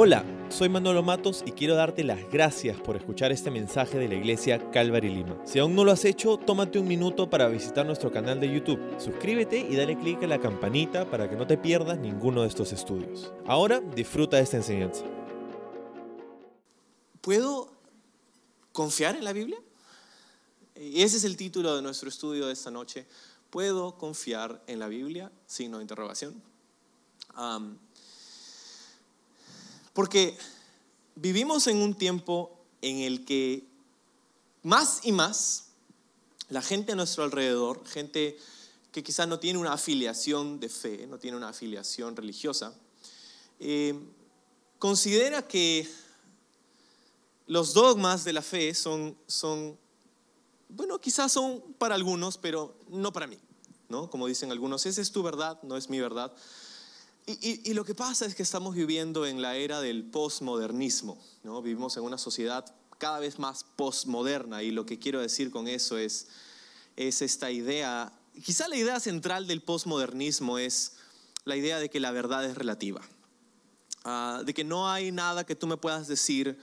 Hola, soy Manolo Matos y quiero darte las gracias por escuchar este mensaje de la iglesia Calvary Lima. Si aún no lo has hecho, tómate un minuto para visitar nuestro canal de YouTube. Suscríbete y dale clic a la campanita para que no te pierdas ninguno de estos estudios. Ahora disfruta de esta enseñanza. ¿Puedo confiar en la Biblia? Ese es el título de nuestro estudio de esta noche. ¿Puedo confiar en la Biblia? Signo de interrogación. Porque vivimos en un tiempo en el que más y más la gente a nuestro alrededor, gente que quizás no tiene una afiliación de fe, no tiene una afiliación religiosa, eh, considera que los dogmas de la fe son, son, bueno, quizás son para algunos, pero no para mí, ¿no? Como dicen algunos, esa es tu verdad, no es mi verdad. Y, lo que pasa es que estamos viviendo en la era del postmodernismo, ¿no? Vivimos en una sociedad cada vez más postmoderna y lo que quiero decir con eso es, es esta idea, quizá la idea central del postmodernismo es la idea de que la verdad es relativa, ah, de que no hay nada que tú me puedas decir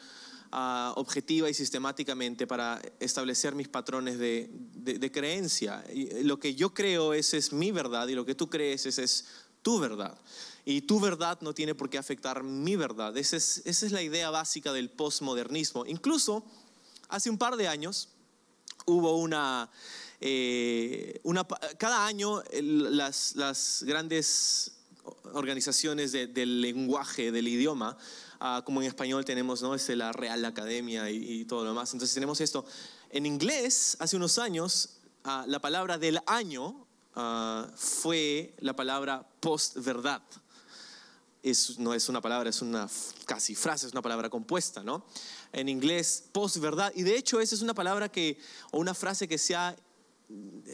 ah, objetiva y sistemáticamente para establecer mis patrones de, creencia. Lo que yo creo es, es mi verdad y lo que tú crees es, es tu verdad y tu verdad no tiene por qué afectar mi verdad. Esa es, esa es la idea básica del postmodernismo. Incluso hace un par de años hubo una... Eh, una cada año las, las, grandes organizaciones del lenguaje, del idioma, ah, como en español tenemos ¿no? es la Real Academia y, todo lo demás. Entonces tenemos esto. En inglés, hace unos años, ah, la palabra del año ah, fue la palabra post-verdad no es una palabra, es una casi frase, es una palabra compuesta, ¿no? En inglés, post-verdad. Y de hecho, esa es una palabra que, o una frase que se ha,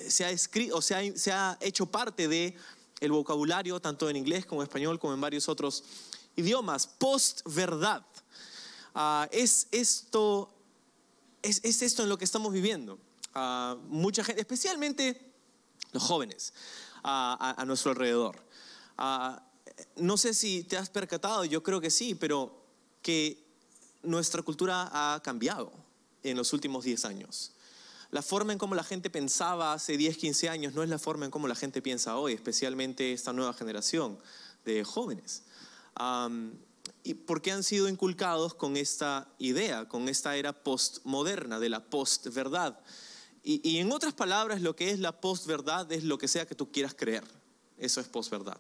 se ha escrito, o se ha, se ha hecho parte de el vocabulario, tanto en inglés como en español, como en varios otros idiomas. Post-verdad. Ah, es, esto, es, es, esto en lo que estamos viviendo. Uh, mucha gente, especialmente los jóvenes a, a, nuestro alrededor no sé si te has percatado, yo creo que sí, pero que nuestra cultura ha cambiado en los últimos 10 años. La forma en cómo la gente pensaba hace 10, 15 años no es la forma en cómo la gente piensa hoy, especialmente esta nueva generación de jóvenes. ¿Y por qué han sido inculcados con esta idea, con esta era postmoderna de la postverdad? Y, y en otras palabras, lo que es la postverdad es lo que sea que tú quieras creer. Eso es postverdad.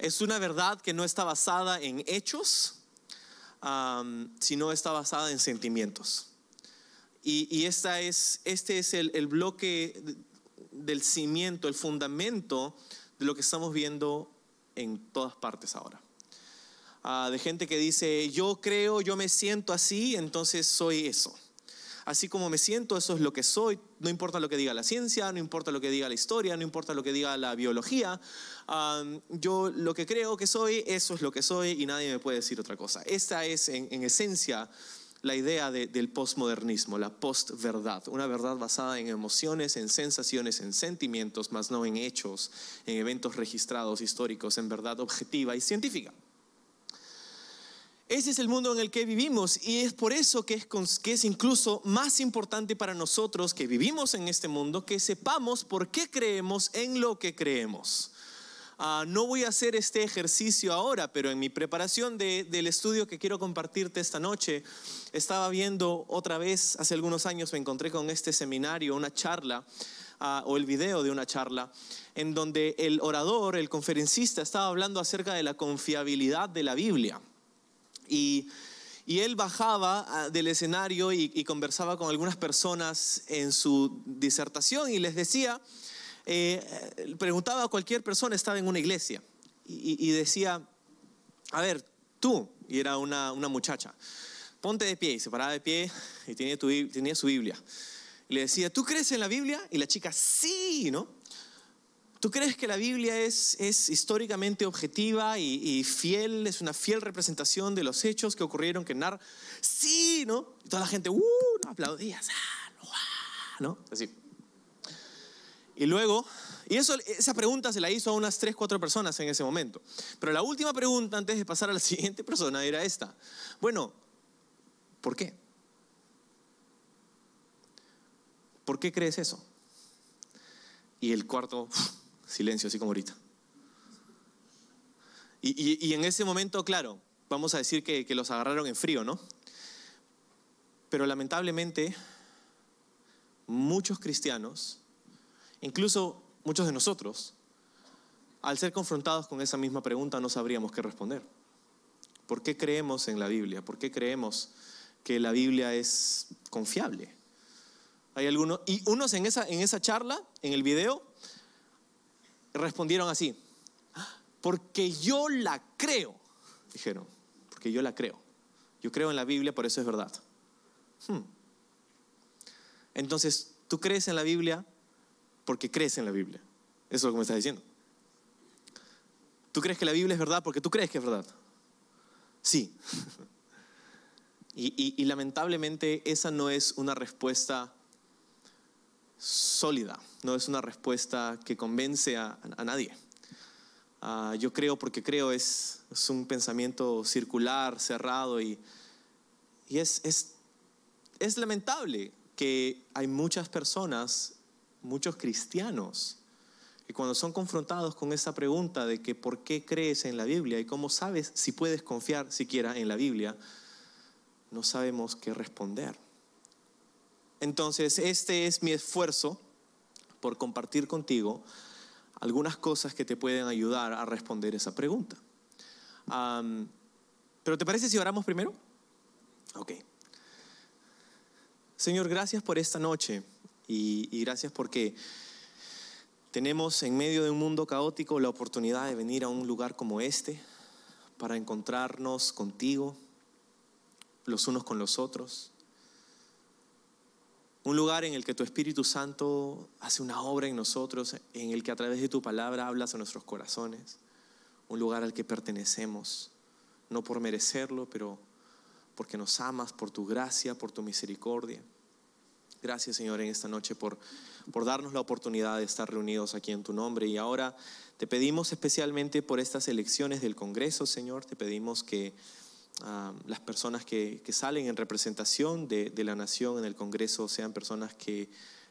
Es una verdad que no está basada en hechos, sino está basada en sentimientos. Y, esta es, este es el, bloque del cimiento, el fundamento de lo que estamos viendo en todas partes ahora. Ah, de gente que dice, yo creo, yo me siento así, entonces soy eso así como me siento, eso es lo que soy, no importa lo que diga la ciencia, no importa lo que diga la historia, no importa lo que diga la biología, yo lo que creo que soy, eso es lo que soy y nadie me puede decir otra cosa. Esta es en, esencia la idea del postmodernismo, la postverdad, una verdad basada en emociones, en sensaciones, en sentimientos, más no en hechos, en eventos registrados históricos, en verdad objetiva y científica. Ese es el mundo en el que vivimos y es por eso que es, que es incluso más importante para nosotros que vivimos en este mundo que sepamos por qué creemos en lo que creemos. Ah, no voy a hacer este ejercicio ahora, pero en mi preparación del estudio que quiero compartirte esta noche, estaba viendo otra vez, hace algunos años me encontré con este seminario, una charla, ah, o el video de una charla, en donde el orador, el conferencista, estaba hablando acerca de la confiabilidad de la Biblia. Y, él bajaba ah, del escenario y, conversaba con algunas personas en su disertación y les decía, eh, preguntaba a cualquier persona, estaba en una iglesia, y, decía, a ver, tú, y era una, muchacha, ponte de pie, y se paraba de pie y tenía, tenía su Biblia. Y le decía, ¿tú crees en la Biblia? Y la chica, sí, ¿no? ¿Tú crees que la Biblia es, es históricamente objetiva y, fiel, es una fiel representación de los hechos que ocurrieron, que narra? Sí, ¿no? Y toda la gente, uh, aplaudía, ¿no? Así. Y luego, Y eso, esa pregunta se la hizo a unas tres, cuatro personas en ese momento. Pero la última pregunta antes de pasar a la siguiente persona era esta. Bueno, ¿por qué? ¿Por qué crees eso? Y el cuarto, silencio, así como ahorita. Y, en ese momento, claro, vamos a decir que, que los agarraron en frío, ¿no? Pero lamentablemente, muchos cristianos, incluso muchos de nosotros, al ser confrontados con esa misma pregunta no sabríamos qué responder. ¿Por qué creemos en la Biblia? ¿Por qué creemos que la Biblia es confiable? Hay algunos, y unos en esa, en esa charla, en el video, respondieron así, porque yo la creo, dijeron, porque yo la creo. Yo creo en la Biblia, por eso es verdad. Hmm. Entonces, tú crees en la Biblia porque crees en la Biblia. Eso es lo que me estás diciendo. ¿Tú crees que la Biblia es verdad porque tú crees que es verdad? Sí. y, lamentablemente esa no es una respuesta sólida, no es una respuesta que convence a, nadie. Ah, yo creo porque creo es, un pensamiento circular, cerrado y, es, es, es lamentable que hay muchas personas, muchos cristianos, que cuando son confrontados con esa pregunta de que por qué crees en la Biblia y cómo sabes si puedes confiar siquiera en la Biblia, no sabemos qué responder. Entonces, este es mi esfuerzo por compartir contigo algunas cosas que te pueden ayudar a responder esa pregunta. Pero ¿te parece si oramos primero? Ok. Señor, gracias por esta noche y, gracias porque tenemos en medio de un mundo caótico la oportunidad de venir a un lugar como este para encontrarnos contigo, los unos con los otros. Un lugar en el que tu Espíritu Santo hace una obra en nosotros, en el que a través de tu palabra hablas a nuestros corazones. Un lugar al que pertenecemos, no por merecerlo, pero porque nos amas, por tu gracia, por tu misericordia. Gracias Señor en esta noche por, por darnos la oportunidad de estar reunidos aquí en tu nombre. Y ahora te pedimos especialmente por estas elecciones del Congreso, Señor, te pedimos que las personas que, que, salen en representación de, de la nación en el Congreso sean personas que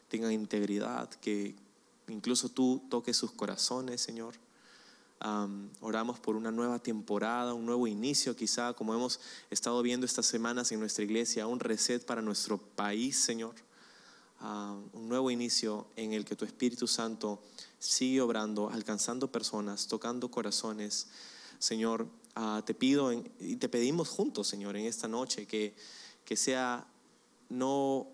tengan integridad, que incluso tú toques sus corazones, Señor oramos por una nueva temporada, un nuevo inicio quizá, como hemos estado viendo estas semanas en nuestra iglesia, un reset para nuestro país, Señor. un nuevo inicio en el que tu Espíritu Santo sigue obrando, alcanzando personas, tocando corazones. Señor, ah, te pido y te pedimos juntos, Señor, en esta noche que, que sea no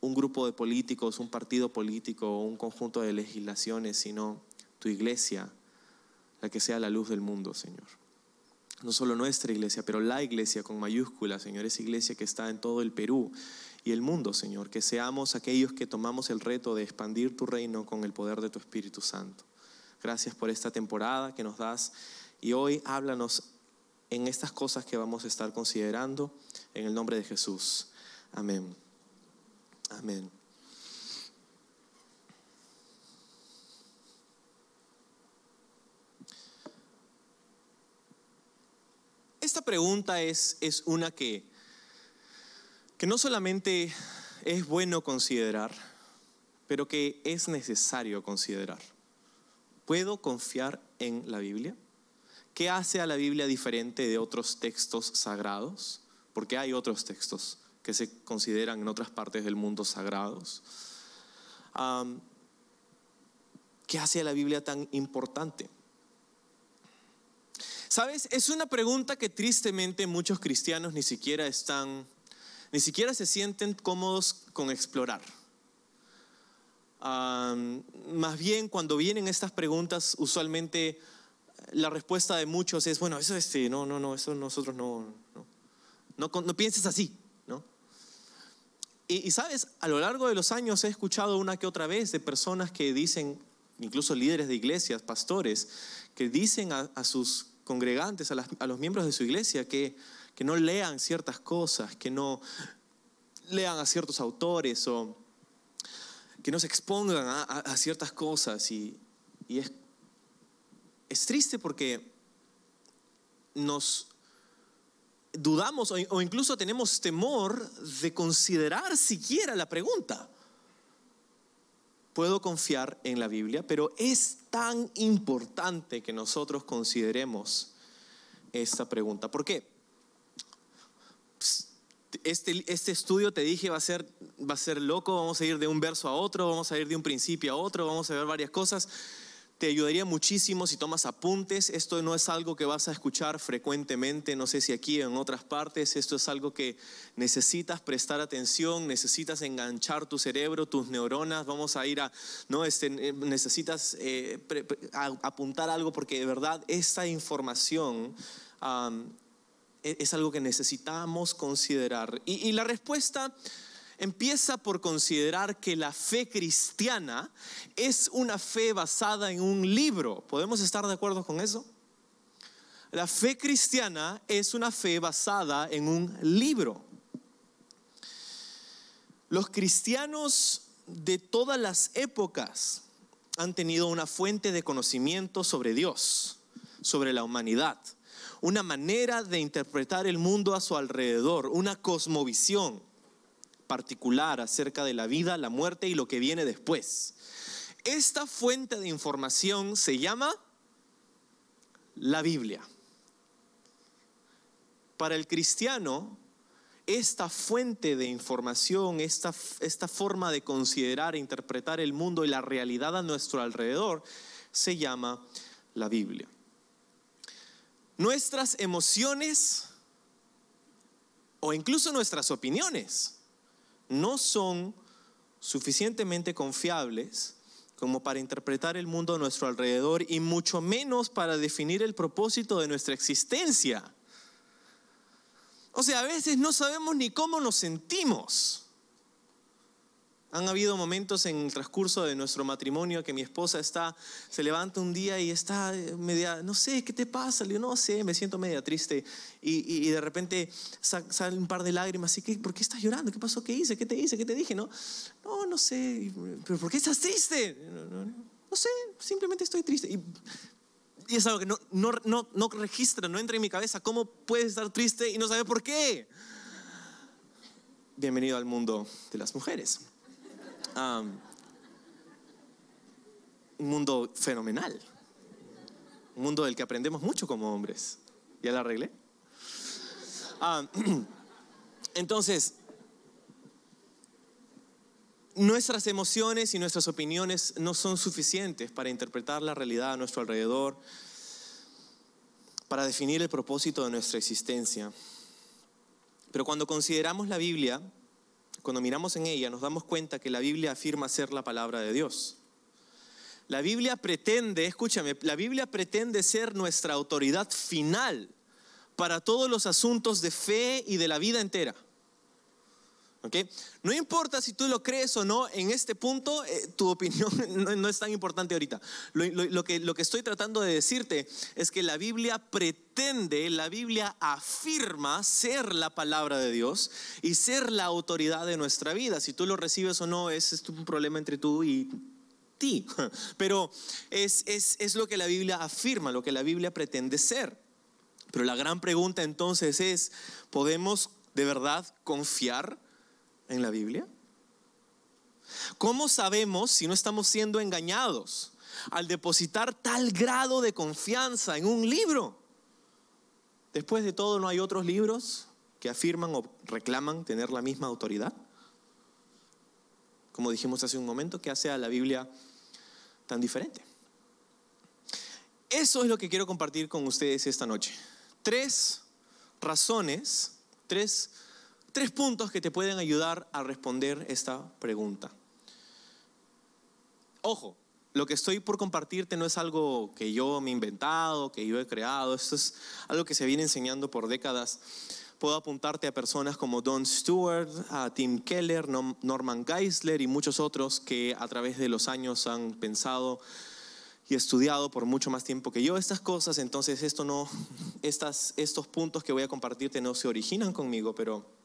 un grupo de políticos, un partido político o un conjunto de legislaciones, sino tu iglesia que sea la luz del mundo, Señor. No solo nuestra iglesia, pero la iglesia con mayúsculas, Señor, esa iglesia que está en todo el Perú y el mundo, Señor, que seamos aquellos que tomamos el reto de expandir tu reino con el poder de tu Espíritu Santo. Gracias por esta temporada que nos das y hoy háblanos en estas cosas que vamos a estar considerando en el nombre de Jesús. Amén. Amén. Esta pregunta es, es una que, que no solamente es bueno considerar, pero que es necesario considerar. ¿Puedo confiar en la Biblia? ¿Qué hace a la Biblia diferente de otros textos sagrados? Porque hay otros textos que se consideran en otras partes del mundo sagrados. ¿Qué hace a la Biblia tan importante? Sabes, es una pregunta que tristemente muchos cristianos ni siquiera están, ni siquiera se sienten cómodos con explorar. más bien cuando vienen estas preguntas, usualmente la respuesta de muchos es, bueno, eso es, no, no, no, eso nosotros no, no, no, pienses así, ¿no? Y, sabes, a lo largo de los años he escuchado una que otra vez de personas que dicen, incluso líderes de iglesias, pastores, que dicen a sus congregantes, a, los miembros de su iglesia, que, que no lean ciertas cosas, que no lean a ciertos autores o que no se expongan a, ciertas cosas. Y, Y es, es triste porque nos dudamos o, incluso tenemos temor de considerar siquiera la pregunta. Puedo confiar en la Biblia, pero es tan importante que nosotros consideremos esta pregunta. ¿Por qué? Este, este estudio, te dije, va a, ser, va a ser loco, vamos a ir de un verso a otro, vamos a ir de un principio a otro, vamos a ver varias cosas. Te ayudaría muchísimo si tomas apuntes. Esto no es algo que vas a escuchar frecuentemente, no sé si aquí o en otras partes. Esto es algo que necesitas prestar atención, necesitas enganchar tu cerebro, tus neuronas. Vamos a ir a, no, este, eh, necesitas eh, apuntar algo porque de verdad esta información e- es algo que necesitamos considerar. Y la respuesta empieza por considerar que la fe cristiana es una fe basada en un libro. ¿Podemos estar de acuerdo con eso? La fe cristiana es una fe basada en un libro. Los cristianos de todas las épocas han tenido una fuente de conocimiento sobre Dios, sobre la humanidad, una manera de interpretar el mundo a su alrededor, una cosmovisión particular acerca de la vida, la muerte y lo que viene después. Esta fuente de información se llama la Biblia. Para el cristiano, esta fuente de información, esta, esta forma de considerar e interpretar el mundo y la realidad a nuestro alrededor, se llama la Biblia. Nuestras emociones o incluso nuestras opiniones no son suficientemente confiables como para interpretar el mundo a nuestro alrededor y mucho menos para definir el propósito de nuestra existencia. O sea, a veces no sabemos ni cómo nos sentimos. Han habido momentos en el transcurso de nuestro matrimonio que mi esposa está, se levanta un día y está media, no sé, ¿qué te pasa? Le digo, no sé, me siento media triste. Y, y- y de repente sa- sale un par de lágrimas. ¿Y qué, ¿Por qué estás llorando? ¿Qué pasó? ¿Qué hice? ¿Qué te hice? ¿Qué te dije? No, no, no sé. ¿Pero por qué estás triste? No, no. No sé, simplemente estoy triste. Y, y es algo que no, no, no, no registra, no entra en mi cabeza. ¿Cómo puedes estar triste y no saber por qué? Bienvenido al mundo de las mujeres. Un mundo fenomenal. Un mundo del que aprendemos mucho como hombres. ¿Ya la arreglé? Entonces, nuestras emociones y nuestras opiniones no son suficientes para interpretar la realidad a nuestro alrededor, para definir el propósito de nuestra existencia. Pero cuando consideramos la Biblia, cuando miramos en ella, nos damos cuenta que la Biblia afirma ser la palabra de Dios. La Biblia pretende, escúchame, la Biblia pretende ser nuestra autoridad final para todos los asuntos de fe y de la vida entera. No importa si tú lo crees o no, en este punto eh, tu opinión no, es tan importante ahorita. Lo, que, estoy tratando de decirte es que la Biblia pretende, la Biblia afirma ser la palabra de Dios y ser la autoridad de nuestra vida. Si tú lo recibes o no, es un problema entre tú y ti. Pero es lo que la Biblia afirma, lo que la Biblia pretende ser. Pero la gran pregunta entonces es, ¿podemos de verdad confiar en la Biblia? ¿Cómo sabemos si no estamos siendo engañados al depositar tal grado de confianza en un libro? Después de todo, ¿no hay otros libros que afirman o reclaman tener la misma autoridad? Como dijimos hace un momento, ¿qué hace a la Biblia tan diferente? Eso es lo que quiero compartir con ustedes esta noche. Tres razones, tres, tres puntos que te pueden ayudar a responder esta pregunta. Ojo, lo que estoy por compartirte no es algo que yo me he inventado, que yo he creado, esto es algo que se viene enseñando por décadas. Puedo apuntarte a personas como Don Stewart, a Tim Keller, Norman Geisler y muchos otros que a través de los años han pensado y estudiado por mucho más tiempo que yo estas cosas, entonces esto no, estas, estos puntos que voy a compartirte no se originan conmigo, pero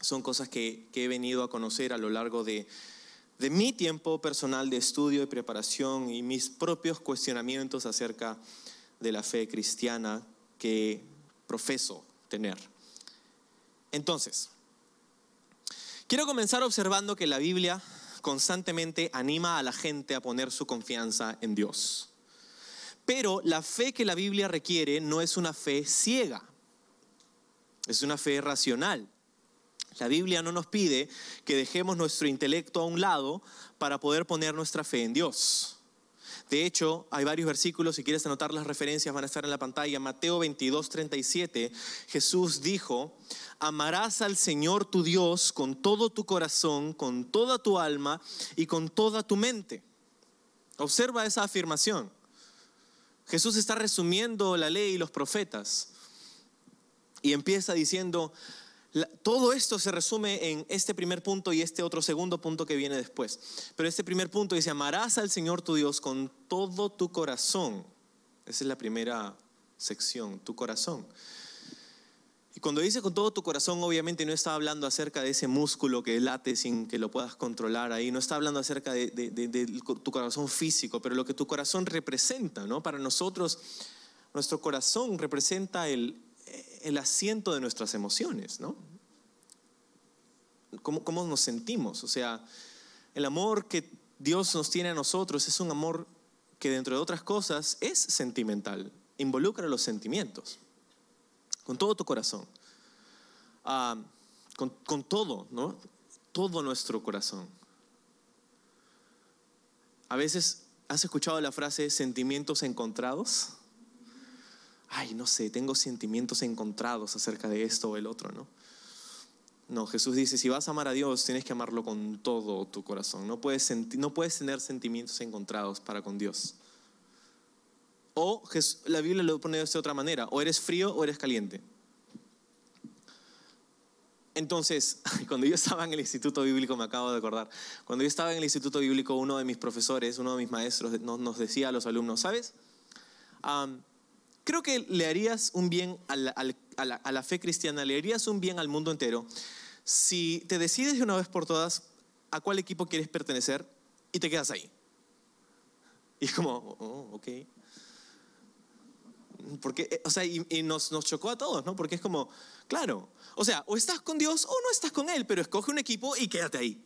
son cosas que, que he venido a conocer a lo largo de, de mi tiempo personal de estudio y preparación y mis propios cuestionamientos acerca de la fe cristiana que profeso tener. Entonces, quiero comenzar observando que la Biblia constantemente anima a la gente a poner su confianza en Dios. Pero la fe que la Biblia requiere no es una fe ciega, es una fe racional. La Biblia no nos pide que dejemos nuestro intelecto a un lado para poder poner nuestra fe en Dios. De hecho, hay varios versículos, si quieres anotar las referencias van a estar en la pantalla. Mateo 22, 37, Jesús dijo, amarás al Señor tu Dios con todo tu corazón, con toda tu alma y con toda tu mente. Observa esa afirmación. Jesús está resumiendo la ley y los profetas y empieza diciendo, todo esto se resume en este primer punto y este otro segundo punto que viene después. Pero este primer punto dice, amarás al Señor tu Dios con todo tu corazón. Esa es la primera sección, tu corazón. Y cuando dice con todo tu corazón, obviamente no está hablando acerca de ese músculo que late sin que lo puedas controlar ahí, no está hablando acerca de, tu corazón físico, pero lo que tu corazón representa, ¿no? Para nosotros, nuestro corazón representa el, el asiento de nuestras emociones, ¿no? ¿Cómo, ¿Cómo, nos sentimos? O sea, el amor que Dios nos tiene a nosotros es un amor que dentro de otras cosas es sentimental, involucra los sentimientos, con todo tu corazón, ah, con, con todo, ¿no? Todo nuestro corazón. A veces, ¿has escuchado la frase sentimientos encontrados? Ay, no sé, tengo sentimientos encontrados acerca de esto o el otro, ¿no? No, Jesús dice, si vas a amar a Dios, tienes que amarlo con todo tu corazón. No puedes, no puedes tener sentimientos encontrados para con Dios. O la Biblia lo pone de otra manera, o eres frío o eres caliente. Entonces, cuando yo estaba en el Instituto Bíblico, me acabo de acordar, cuando yo estaba en el Instituto Bíblico, uno de mis profesores, uno de mis maestros nos, decía a los alumnos, ¿sabes? Creo que le harías un bien a la, fe cristiana, le harías un bien al mundo entero si te decides de una vez por todas a cuál equipo quieres pertenecer y te quedas ahí. Y es como, oh, ok. Porque, eh, o sea, y, nos, nos, chocó a todos, ¿no? Porque es como, claro, o sea, o estás con Dios o no estás con Él, pero escoge un equipo y quédate ahí.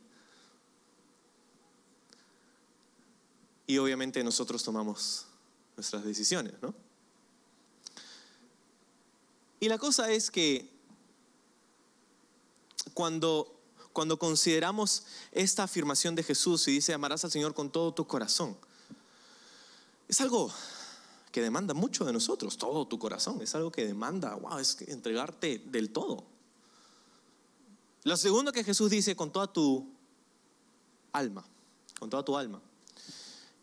Y obviamente nosotros tomamos nuestras decisiones, ¿no? Y la cosa es que cuando, cuando consideramos esta afirmación de Jesús y dice, amarás al Señor con todo tu corazón, es algo que demanda mucho de nosotros, todo tu corazón, es algo que demanda, wow, es entregarte del todo. Lo segundo que Jesús dice, con toda tu alma, con toda tu alma.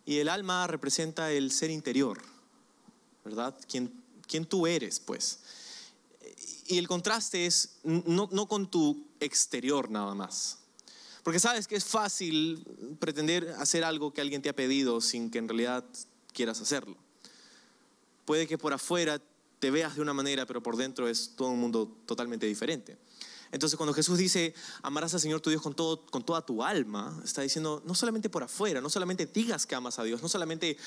Y el alma representa el ser interior, ¿verdad? Quien, quien tú eres, pues y el contraste es no, no con tu exterior nada más. Porque sabes que es fácil pretender hacer algo que alguien te ha pedido sin que en realidad quieras hacerlo. Puede que por afuera te veas de una manera, pero por dentro es todo un mundo totalmente diferente. Entonces cuando Jesús dice, amarás al Señor tu Dios con, todo, con toda tu alma, está diciendo, no solamente por afuera, no solamente digas que amas a Dios, no solamente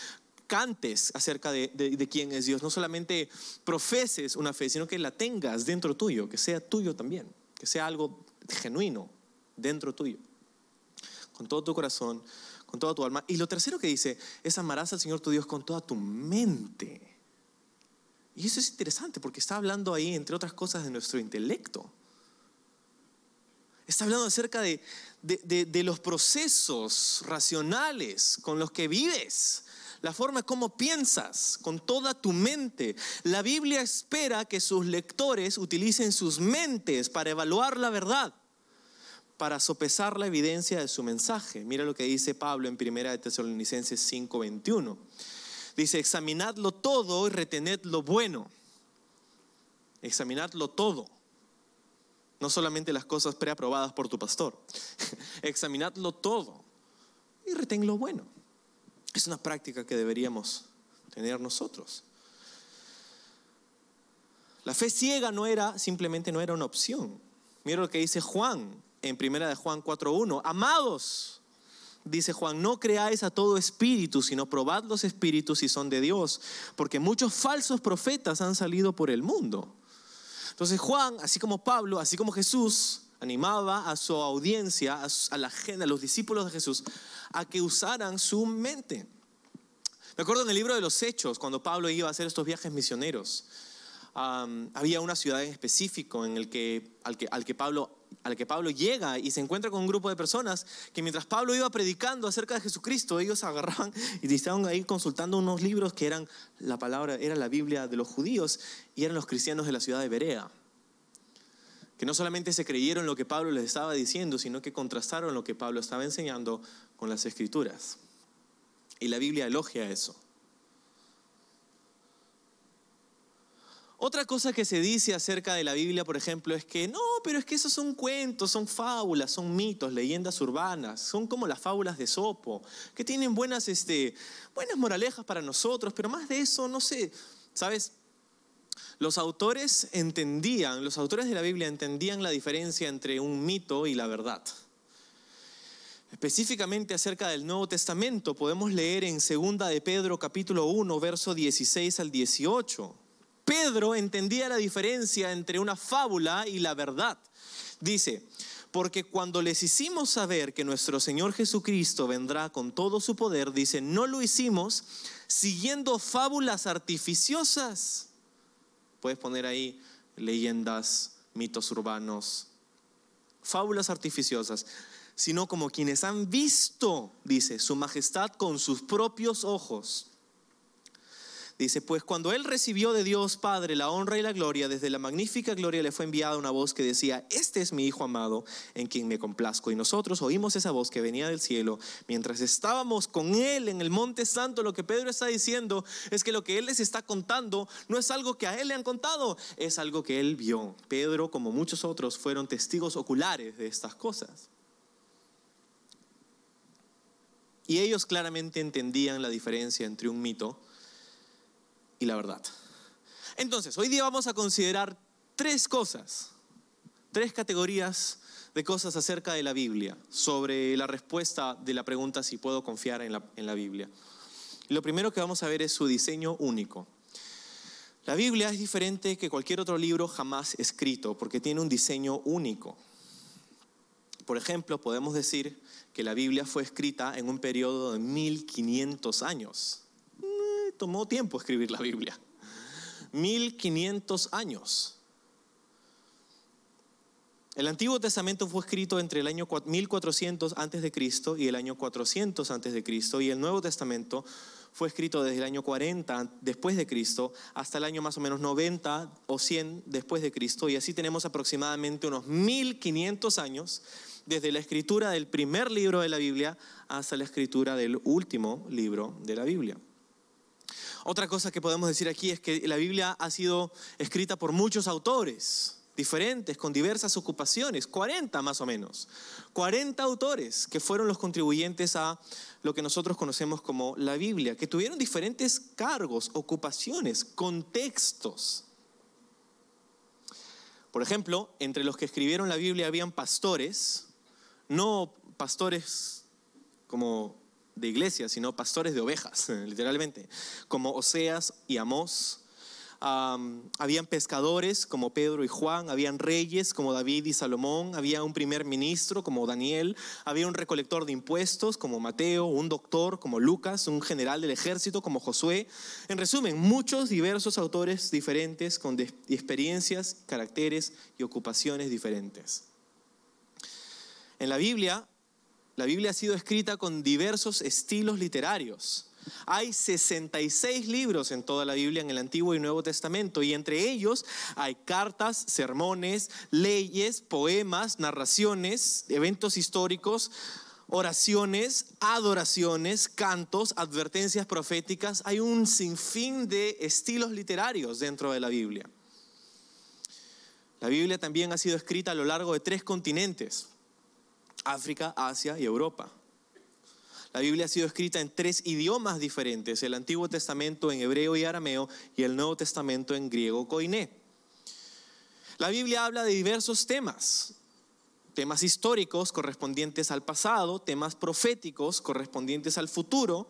cantes acerca de, quién es Dios, no solamente profeses una fe, sino que la tengas dentro tuyo, que sea tuyo también, que sea algo genuino dentro tuyo, con todo tu corazón, con toda tu alma. Y lo tercero que dice es amarás al Señor tu Dios con toda tu mente. Y eso es interesante porque está hablando ahí, entre otras cosas, de nuestro intelecto. Está hablando acerca de, de, los procesos racionales con los que vives, la forma como piensas, con toda tu mente. La Biblia espera que sus lectores utilicen sus mentes para evaluar la verdad, para sopesar la evidencia de su mensaje. Mira lo que dice Pablo en 1 de Tesalonicenses 5:21. Dice, examinadlo todo y retened lo bueno. Examinadlo todo. No solamente las cosas preaprobadas por tu pastor. Examinadlo todo y retén lo bueno. Es una práctica que deberíamos tener nosotros. La fe ciega no era, simplemente no era una opción. Mira lo que dice Juan en primera de Juan 4.1. Amados, dice Juan, no creáis a todo espíritu, sino probad los espíritus si son de Dios, porque muchos falsos profetas han salido por el mundo. Entonces Juan, así como Pablo, así como Jesús, animaba a su audiencia, a la gente, a los discípulos de Jesús, a que usaran su mente. Me acuerdo en el libro de los Hechos, cuando Pablo iba a hacer estos viajes misioneros, había una ciudad en específico en el que, al, que, al, que Pablo, al que Pablo llega y se encuentra con un grupo de personas que mientras Pablo iba predicando acerca de Jesucristo, ellos agarraban y estaban ahí consultando unos libros que eran la palabra, era la Biblia de los judíos y eran los cristianos de la ciudad de Berea. Que no solamente se creyeron lo que Pablo les estaba diciendo, sino que contrastaron lo que Pablo estaba enseñando con las escrituras. Y la Biblia elogia eso. Otra cosa que se dice acerca de la Biblia, por ejemplo, es que no, pero es que esos son cuentos, son fábulas, son mitos, leyendas urbanas, son como las fábulas de Sopo, que tienen buenas, este, buenas moralejas para nosotros, pero más de eso, no sé, ¿sabes? Los autores entendían, los autores de la Biblia entendían la diferencia entre un mito y la verdad. Específicamente acerca del Nuevo Testamento, podemos leer en 2 de Pedro capítulo 1, verso 16 al 18. Pedro entendía la diferencia entre una fábula y la verdad. Dice, porque cuando les hicimos saber que nuestro Señor Jesucristo vendrá con todo su poder, dice, no lo hicimos siguiendo fábulas artificiosas. Puedes poner ahí leyendas, mitos urbanos, fábulas artificiosas sino como quienes han visto, dice, su majestad con sus propios ojos. Dice, pues cuando él recibió de Dios Padre la honra y la gloria, desde la magnífica gloria le fue enviada una voz que decía, este es mi Hijo amado, en quien me complazco. Y nosotros oímos esa voz que venía del cielo. Mientras estábamos con él en el monte santo, lo que Pedro está diciendo es que lo que él les está contando no es algo que a él le han contado, es algo que él vio. Pedro, como muchos otros, fueron testigos oculares de estas cosas. Y ellos claramente entendían la diferencia entre un mito y la verdad. Entonces, hoy día vamos a considerar tres cosas, tres categorías de cosas acerca de la Biblia, sobre la respuesta de la pregunta si puedo confiar en la, en la Biblia. Lo primero que vamos a ver es su diseño único. La Biblia es diferente que cualquier otro libro jamás escrito porque tiene un diseño único. Por ejemplo, podemos decir que la Biblia fue escrita en un periodo de 1500 años. Tomó tiempo escribir la Biblia. 1500 años. El Antiguo Testamento fue escrito entre el año 1400 antes de Cristo y el año 400 antes de Cristo y el Nuevo Testamento fue escrito desde el año 40 después de Cristo hasta el año más o menos 90 o 100 después de Cristo y así tenemos aproximadamente unos 1500 años desde la escritura del primer libro de la Biblia hasta la escritura del último libro de la Biblia. Otra cosa que podemos decir aquí es que la Biblia ha sido escrita por muchos autores diferentes, con diversas ocupaciones, 40 más o menos, 40 autores que fueron los contribuyentes a lo que nosotros conocemos como la Biblia, que tuvieron diferentes cargos, ocupaciones, contextos. Por ejemplo, entre los que escribieron la Biblia habían pastores, no pastores como de iglesia, sino pastores de ovejas, literalmente, como Oseas y Amós. habían pescadores como Pedro y Juan, habían reyes como David y Salomón, había un primer ministro como Daniel, había un recolector de impuestos como Mateo, un doctor como Lucas, un general del ejército como Josué. En resumen, muchos diversos autores diferentes con experiencias, caracteres y ocupaciones diferentes. En la Biblia, la Biblia ha sido escrita con diversos estilos literarios. Hay 66 libros en toda la Biblia, en el Antiguo y Nuevo Testamento, y entre ellos hay cartas, sermones, leyes, poemas, narraciones, eventos históricos, oraciones, adoraciones, cantos, advertencias proféticas. Hay un sinfín de estilos literarios dentro de la Biblia. La Biblia también ha sido escrita a lo largo de tres continentes. África, Asia y Europa. La Biblia ha sido escrita en tres idiomas diferentes, el Antiguo Testamento en hebreo y arameo y el Nuevo Testamento en griego koiné. La Biblia habla de diversos temas. temas históricos correspondientes al pasado, temas proféticos correspondientes al futuro.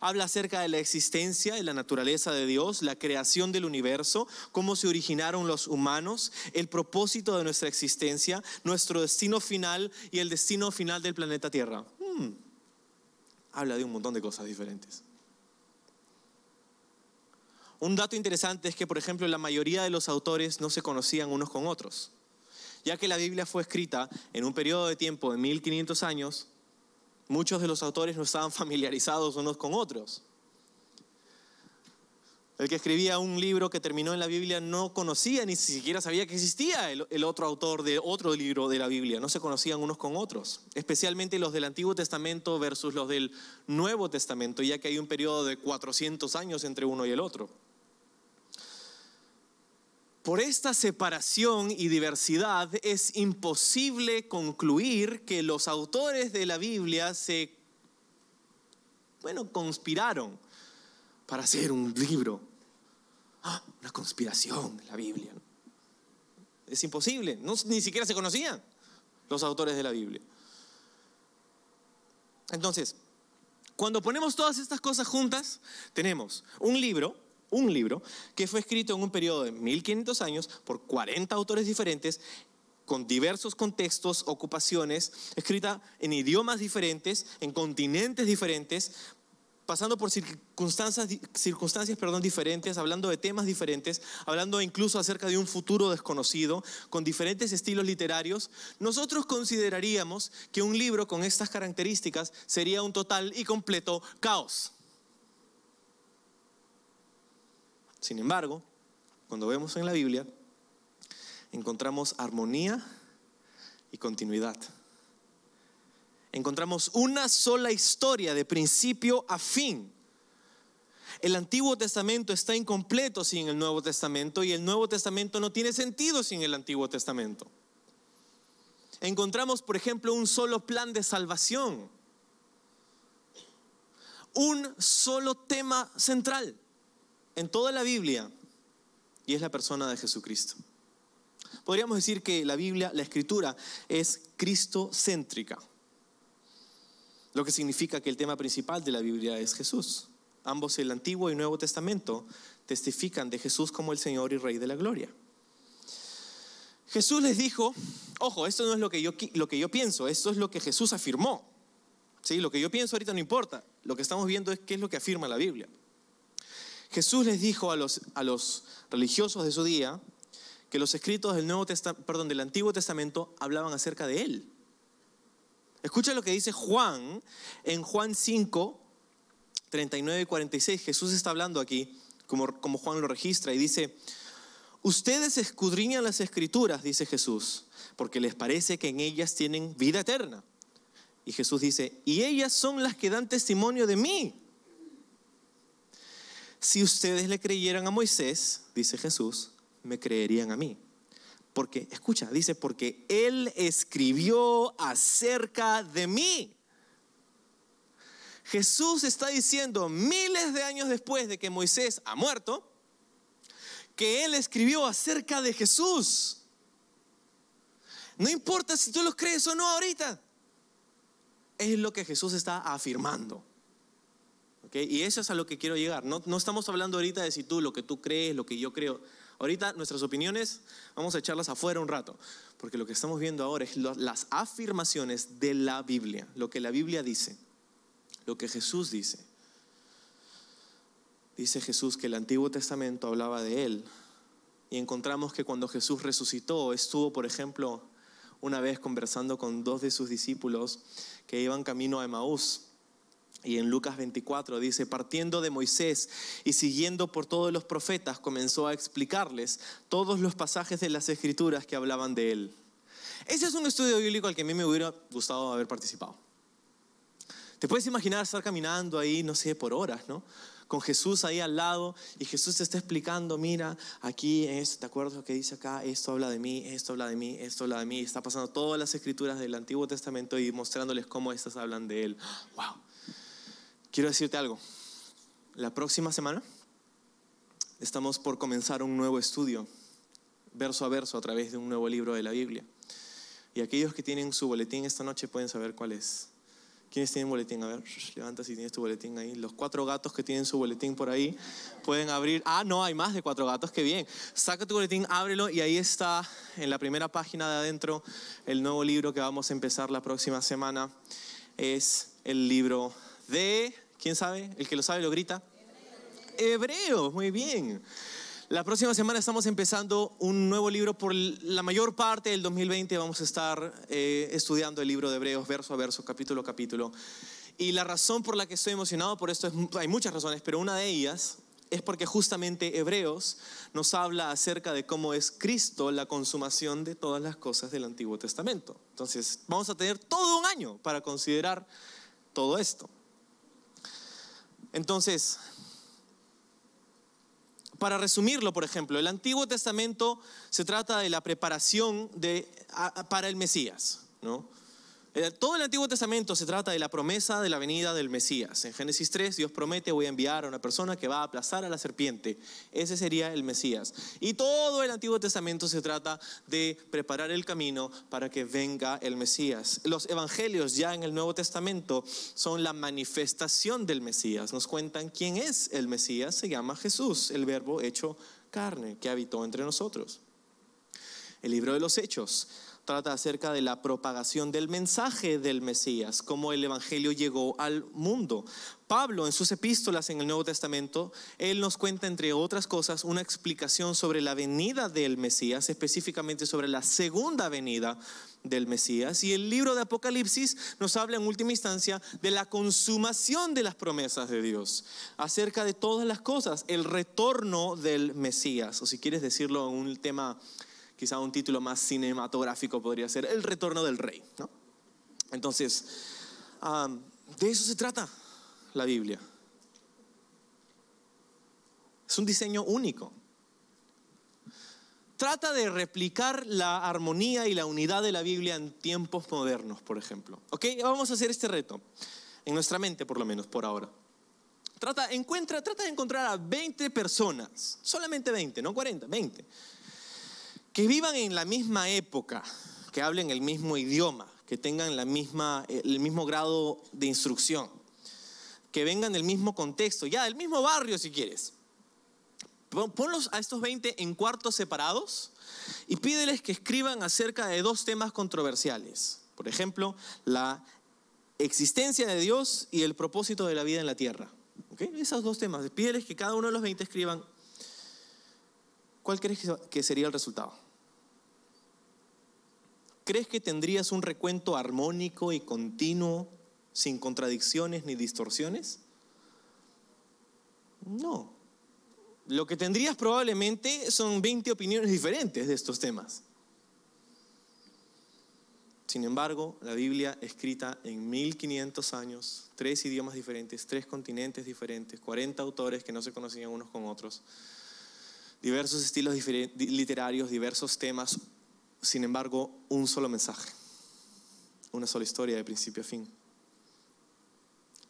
Habla acerca de la existencia y la naturaleza de Dios, la creación del universo, cómo se originaron los humanos, el propósito de nuestra existencia, nuestro destino final y el destino final del planeta Tierra. Hmm. Habla de un montón de cosas diferentes. Un dato interesante es que, por ejemplo, la mayoría de los autores no se conocían unos con otros, ya que la Biblia fue escrita en un periodo de tiempo de 1500 años, muchos de los autores no estaban familiarizados unos con otros. El que escribía un libro que terminó en la Biblia no conocía ni siquiera sabía que existía el, otro autor de otro libro de la Biblia. No se conocían unos con otros, especialmente los del Antiguo Testamento versus los del Nuevo Testamento, ya que hay un periodo de 400 años entre uno y el otro. Por esta separación y diversidad es imposible concluir que los autores de la Biblia se, bueno, conspiraron para hacer un libro. Ah, una conspiración de la Biblia. Es imposible, no, ni siquiera se conocían los autores de la Biblia. Entonces, cuando ponemos todas estas cosas juntas, tenemos un libro un libro que fue escrito en un periodo de 1500 años por 40 autores diferentes con diversos contextos, ocupaciones, escrita en idiomas diferentes, en continentes diferentes, pasando por circunstancias, circunstancias perdón, diferentes, hablando de temas diferentes, hablando incluso acerca de un futuro desconocido, con diferentes estilos literarios, nosotros consideraríamos que un libro con estas características sería un total y completo caos. Sin embargo, cuando vemos en la Biblia, encontramos armonía y continuidad. Encontramos una sola historia de principio a fin. El Antiguo Testamento está incompleto sin el Nuevo Testamento y el Nuevo Testamento no tiene sentido sin el Antiguo Testamento. Encontramos, por ejemplo, un solo plan de salvación. Un solo tema central en toda la Biblia y es la persona de Jesucristo. Podríamos decir que la Biblia, la escritura, es cristocéntrica, lo que significa que el tema principal de la Biblia es Jesús. Ambos, el Antiguo y Nuevo Testamento, testifican de Jesús como el Señor y Rey de la Gloria. Jesús les dijo, ojo, esto no es lo que yo, lo que yo pienso, esto es lo que Jesús afirmó. ¿Sí? Lo que yo pienso ahorita no importa, lo que estamos viendo es qué es lo que afirma la Biblia. Jesús les dijo a los, a los religiosos de su día que los escritos del, Nuevo perdón, del Antiguo Testamento hablaban acerca de Él. Escucha lo que dice Juan en Juan 5, 39 y 46. Jesús está hablando aquí, como, como Juan lo registra, y dice, ustedes escudriñan las escrituras, dice Jesús, porque les parece que en ellas tienen vida eterna. Y Jesús dice, y ellas son las que dan testimonio de mí. Si ustedes le creyeran a Moisés, dice Jesús, me creerían a mí. Porque, escucha, dice, porque Él escribió acerca de mí. Jesús está diciendo miles de años después de que Moisés ha muerto, que Él escribió acerca de Jesús. No importa si tú lo crees o no ahorita. Es lo que Jesús está afirmando. Y eso es a lo que quiero llegar. No, estamos hablando ahorita de si tú, lo que tú crees, lo que yo creo. Ahorita nuestras opiniones vamos a echarlas afuera un rato, porque lo que estamos viendo ahora es las afirmaciones de la Biblia, lo que la Biblia dice, lo que Jesús dice. Dice Jesús que el Antiguo Testamento hablaba de Él y encontramos que cuando Jesús resucitó, estuvo, por ejemplo, una vez conversando con dos de sus discípulos que iban camino a Emaús. Y en Lucas 24 dice, partiendo de Moisés y siguiendo por todos los profetas, comenzó a explicarles todos los pasajes de las escrituras que hablaban de él. Ese es un estudio bíblico al que a mí me hubiera gustado haber participado. Te puedes imaginar estar caminando ahí, no sé, por horas, ¿no? Con Jesús ahí al lado y Jesús te está explicando, mira, aquí, ¿te acuerdas lo que dice acá? Esto habla de mí, esto habla de mí, esto habla de mí. Está pasando todas las escrituras del Antiguo Testamento y mostrándoles cómo estas hablan de Él. ¡Wow! Quiero decirte algo. La próxima semana estamos por comenzar un nuevo estudio, verso a verso, a través de un nuevo libro de la Biblia. Y aquellos que tienen su boletín esta noche pueden saber cuál es. ¿Quiénes tienen boletín? A ver, levanta si tienes tu boletín ahí. Los cuatro gatos que tienen su boletín por ahí pueden abrir. Ah, no, hay más de cuatro gatos, qué bien. Saca tu boletín, ábrelo y ahí está en la primera página de adentro el nuevo libro que vamos a empezar la próxima semana. Es el libro de, ¿quién sabe? El que lo sabe lo grita. Hebreos, muy bien. La próxima semana estamos empezando un nuevo libro. Por la mayor parte del 2020 vamos a estar eh, estudiando el libro de Hebreos verso a verso, capítulo a capítulo. Y la razón por la que estoy emocionado por esto, es, hay muchas razones, pero una de ellas es porque justamente Hebreos nos habla acerca de cómo es Cristo la consumación de todas las cosas del Antiguo Testamento. Entonces, vamos a tener todo un año para considerar todo esto. Entonces, para resumirlo, por ejemplo, el Antiguo Testamento se trata de la preparación para el Mesías. ¿no? Eh, todo el Antiguo Testamento se trata de la promesa de la venida del Mesías. En Génesis 3 Dios promete voy a enviar a una persona que va a aplastar a la serpiente. Ese sería el Mesías. Y todo el Antiguo Testamento se trata de preparar el camino para que venga el Mesías. Los evangelios ya en el Nuevo Testamento son la manifestación del Mesías. Nos cuentan quién es el Mesías. Se llama Jesús, el verbo hecho carne que habitó entre nosotros. El libro de los Hechos trata acerca de la propagación del mensaje del Mesías, cómo el Evangelio llegó al mundo. Pablo en sus epístolas en el Nuevo Testamento, él nos cuenta, entre otras cosas, una explicación sobre la venida del Mesías, específicamente sobre la segunda venida del Mesías. Y el libro de Apocalipsis nos habla en última instancia de la consumación de las promesas de Dios, acerca de todas las cosas, el retorno del Mesías, o si quieres decirlo en un tema quizá un título más cinematográfico podría ser El retorno del rey. ¿no? Entonces, de eso se trata la Biblia. Es un diseño único. Trata de replicar la armonía y la unidad de la Biblia en tiempos modernos, por ejemplo. ¿Ok? Vamos a hacer este reto, en nuestra mente por lo menos, por ahora. Trata, encuentra, trata de encontrar a 20 personas, solamente 20, no 40, 20 que vivan en la misma época, que hablen el mismo idioma, que tengan la misma, el mismo grado de instrucción, que vengan del mismo contexto, ya del mismo barrio si quieres. Ponlos a estos 20 en cuartos separados y pídeles que escriban acerca de dos temas controversiales. Por ejemplo, la existencia de Dios y el propósito de la vida en la tierra. Esos dos temas. Pídeles que cada uno de los 20 escriban cuál crees que sería el resultado. ¿Crees que tendrías un recuento armónico y continuo, sin contradicciones ni distorsiones? No. Lo que tendrías probablemente son 20 opiniones diferentes de estos temas. Sin embargo, la Biblia escrita en 1500 años, tres idiomas diferentes, tres continentes diferentes, 40 autores que no se conocían unos con otros, diversos estilos literarios, diversos temas, sin embargo, un solo mensaje, una sola historia de principio a fin.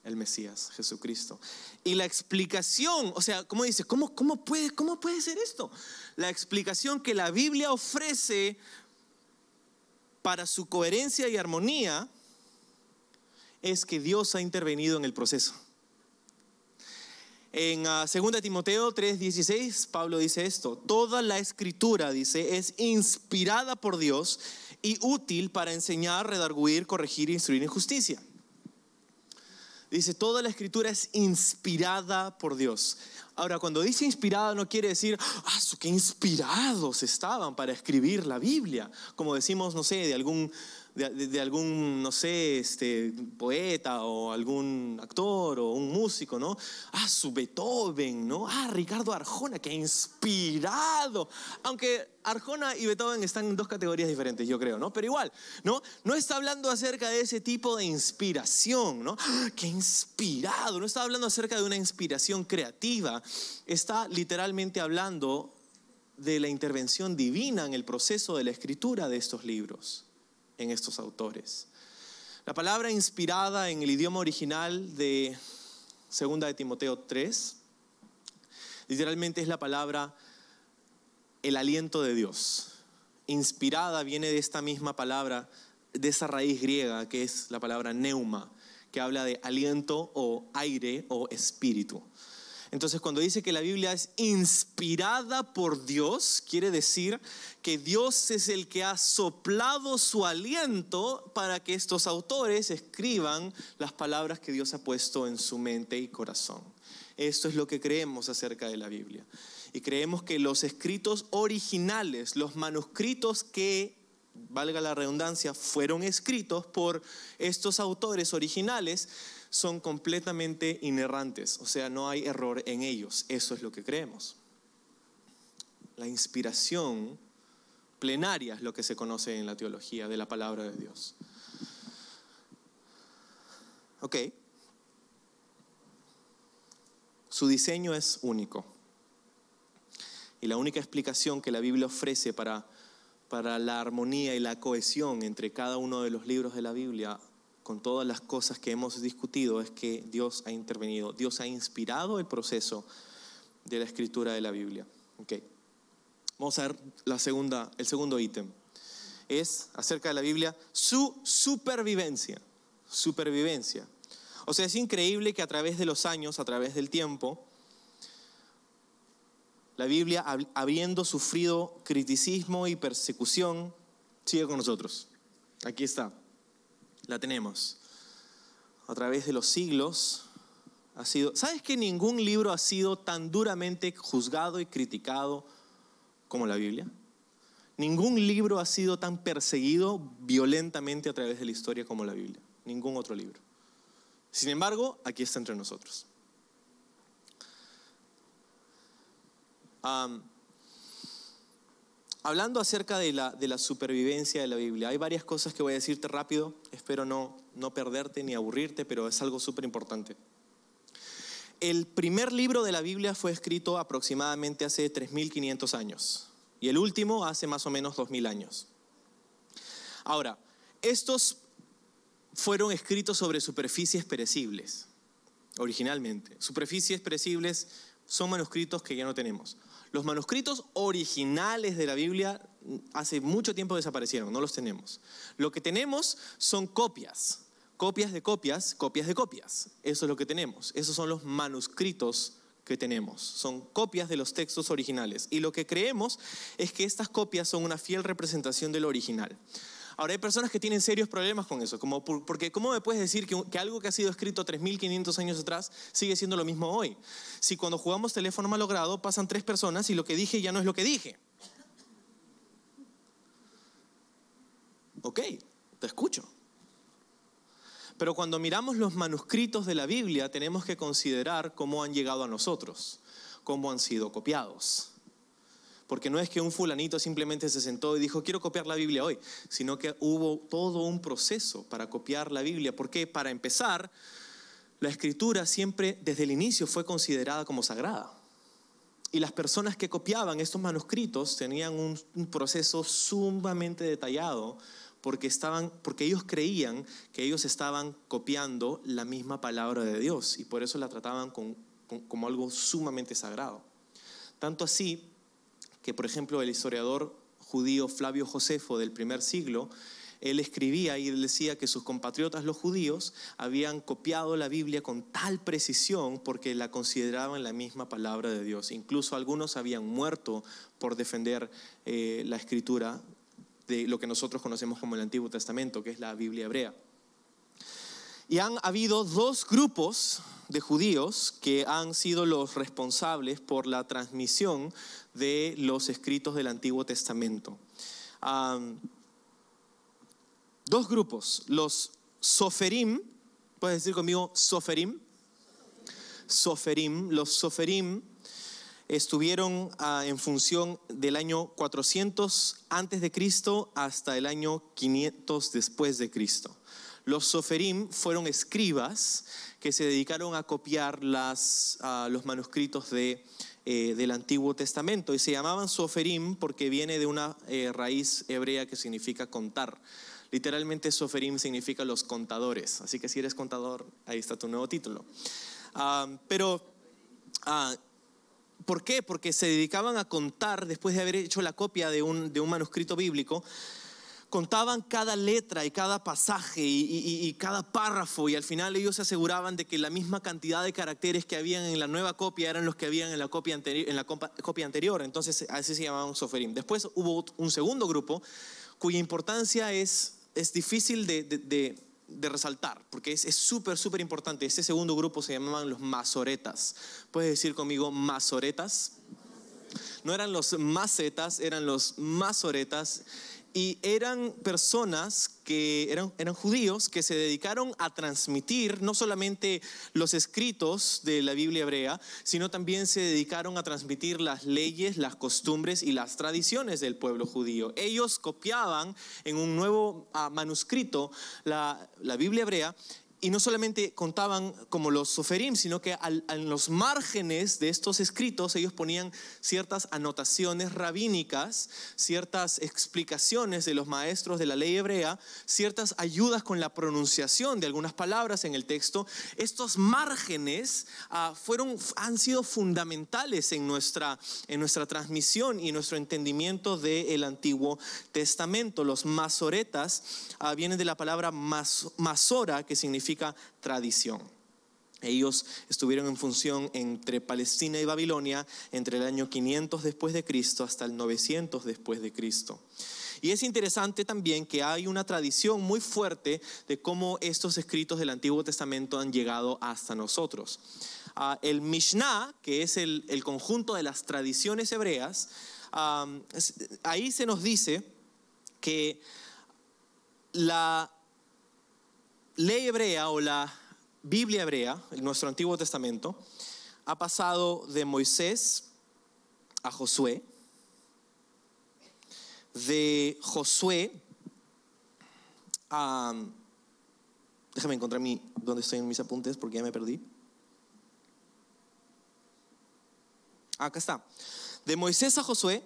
El Mesías, Jesucristo. Y la explicación, o sea, ¿cómo dice? ¿Cómo, cómo, puede, ¿Cómo puede ser esto? La explicación que la Biblia ofrece para su coherencia y armonía es que Dios ha intervenido en el proceso. En 2 ah, Timoteo 3:16, Pablo dice esto, toda la escritura, dice, es inspirada por Dios y útil para enseñar, redarguir, corregir e instruir en justicia. Dice, toda la escritura es inspirada por Dios. Ahora, cuando dice inspirada no quiere decir, ah, qué inspirados estaban para escribir la Biblia, como decimos, no sé, de algún de, algún, no sé, este, poeta o algún actor o un músico, ¿no? Ah, su Beethoven, ¿no? Ah, Ricardo Arjona, que inspirado. Aunque Arjona y Beethoven están en dos categorías diferentes, yo creo, ¿no? Pero igual, ¿no? No está hablando acerca de ese tipo de inspiración, ¿no? ¡Ah, qué inspirado. No está hablando acerca de una inspiración creativa. Está literalmente hablando de la intervención divina en el proceso de la escritura de estos libros en estos autores. La palabra inspirada en el idioma original de 2 de Timoteo 3, literalmente es la palabra el aliento de Dios. inspirada viene de esta misma palabra, de esa raíz griega que es la palabra neuma, que habla de aliento o aire o espíritu. Entonces, cuando dice que la Biblia es inspirada por Dios, quiere decir que Dios es el que ha soplado su aliento para que estos autores escriban las palabras que Dios ha puesto en su mente y corazón. Esto es lo que creemos acerca de la Biblia. Y creemos que los escritos originales, los manuscritos que valga la redundancia, fueron escritos por estos autores originales, son completamente inerrantes, o sea, no hay error en ellos. Eso es lo que creemos. La inspiración plenaria es lo que se conoce en la teología de la palabra de Dios. Ok. Su diseño es único. Y la única explicación que la Biblia ofrece para, para la armonía y la cohesión entre cada uno de los libros de la Biblia con todas las cosas que hemos discutido es que Dios ha intervenido, Dios ha inspirado el proceso de la escritura de la Biblia. Okay. Vamos a ver la segunda, el segundo ítem. Es acerca de la Biblia su supervivencia. Supervivencia. O sea, es increíble que a través de los años, a través del tiempo, la Biblia, habiendo sufrido criticismo y persecución, sigue con nosotros. Aquí está la tenemos. A través de los siglos ha sido... ¿Sabes que ningún libro ha sido tan duramente juzgado y criticado como la Biblia? Ningún libro ha sido tan perseguido violentamente a través de la historia como la Biblia. Ningún otro libro. Sin embargo, aquí está entre nosotros. Hablando acerca de la, de la, supervivencia de la Biblia, hay varias cosas que voy a decirte rápido, espero no, no perderte ni aburrirte, pero es algo súper importante. El primer libro de la Biblia fue escrito aproximadamente hace 3.500 años y el último hace más o menos 2.000 años. Ahora, estos fueron escritos sobre superficies perecibles, originalmente. Superficies perecibles son manuscritos que ya no tenemos. Los manuscritos originales de la Biblia hace mucho tiempo desaparecieron, no los tenemos. Lo que tenemos son copias, copias de copias, copias de copias. Eso es lo que tenemos. Esos son los manuscritos que tenemos. Son copias de los textos originales. Y lo que creemos es que estas copias son una fiel representación del original. Ahora hay personas que tienen serios problemas con eso, como porque ¿cómo me puedes decir que, algo que ha sido escrito 3.500 años atrás sigue siendo lo mismo hoy? Si cuando jugamos teléfono malogrado pasan tres personas y lo que dije ya no es lo que dije. Ok, te escucho. Pero cuando miramos los manuscritos de la Biblia tenemos que considerar cómo han llegado a nosotros, cómo han sido copiados porque no es que un fulanito simplemente se sentó y dijo, quiero copiar la Biblia hoy, sino que hubo todo un proceso para copiar la Biblia. porque Para empezar, la escritura siempre desde el inicio fue considerada como sagrada. Y las personas que copiaban estos manuscritos tenían un, proceso sumamente detallado porque, estaban, porque ellos creían que ellos estaban copiando la misma palabra de Dios y por eso la trataban como algo sumamente sagrado. Tanto así por ejemplo, el historiador judío Flavio Josefo del primer siglo, él escribía y decía que sus compatriotas los judíos habían copiado la Biblia con tal precisión porque la consideraban la misma palabra de Dios. Incluso algunos habían muerto por defender eh, la escritura de lo que nosotros conocemos como el Antiguo Testamento, que es la Biblia hebrea. Y han habido dos grupos de judíos que han sido los responsables por la transmisión de los escritos del Antiguo Testamento. dos grupos, los Soferim, puedes decir conmigo Soferim, Soferim, los Soferim estuvieron ah, en función del año 400 antes de Cristo hasta el año 500 después de Cristo. Los soferim fueron escribas que se dedicaron a copiar los manuscritos eh, del Antiguo Testamento y se llamaban soferim porque viene de una eh, raíz hebrea que significa contar. Literalmente soferim significa los contadores, así que si eres contador, ahí está tu nuevo título. Ah, pero ah, ¿Por qué? Porque se dedicaban a contar, después de haber hecho la copia de un manuscrito bíblico, contaban cada letra y cada pasaje y, cada párrafo y al final ellos se aseguraban de que la misma cantidad de caracteres que habían en la nueva copia eran los que habían en la copia, anterior, en la copia anterior. Entonces así se llamaban soferim. Después hubo un segundo grupo cuya importancia es, es difícil de, de, de resaltar, porque es súper, súper importante. Ese segundo grupo se llamaban los masoretas. ¿Puedes decir conmigo masoretas? No eran los macetas, eran los masoretas y eran personas que eran, eran judíos que se dedicaron a transmitir no solamente los escritos de la Biblia hebrea, sino también se dedicaron a transmitir las leyes, las costumbres y las tradiciones del pueblo judío. Ellos copiaban en un nuevo ah, manuscrito la, la Biblia hebrea y no solamente contaban como los soferim, sino que en los márgenes de estos escritos ellos ponían ciertas anotaciones rabínicas, ciertas explicaciones de los maestros de la ley hebrea, ciertas ayudas con la pronunciación de algunas palabras en el texto. Estos márgenes ah, fueron, han sido fundamentales en nuestra, en nuestra transmisión y nuestro entendimiento del Antiguo Testamento. Los masoretas ah, vienen de la palabra masora, que significa tradición. Ellos estuvieron en función entre Palestina y Babilonia entre el año 500 después de Cristo hasta el 900 después de Cristo. Y es interesante también que hay una tradición muy fuerte de cómo estos escritos del Antiguo Testamento han llegado hasta nosotros. Ah, el Mishnah, que es el, conjunto de las tradiciones hebreas, ahí se nos dice que la ley hebrea o la Biblia hebrea, nuestro Antiguo Testamento, ha pasado de Moisés a Josué, de Josué a... Déjame encontrar mi, dónde estoy en mis apuntes porque ya me perdí. Acá está. De Moisés a Josué,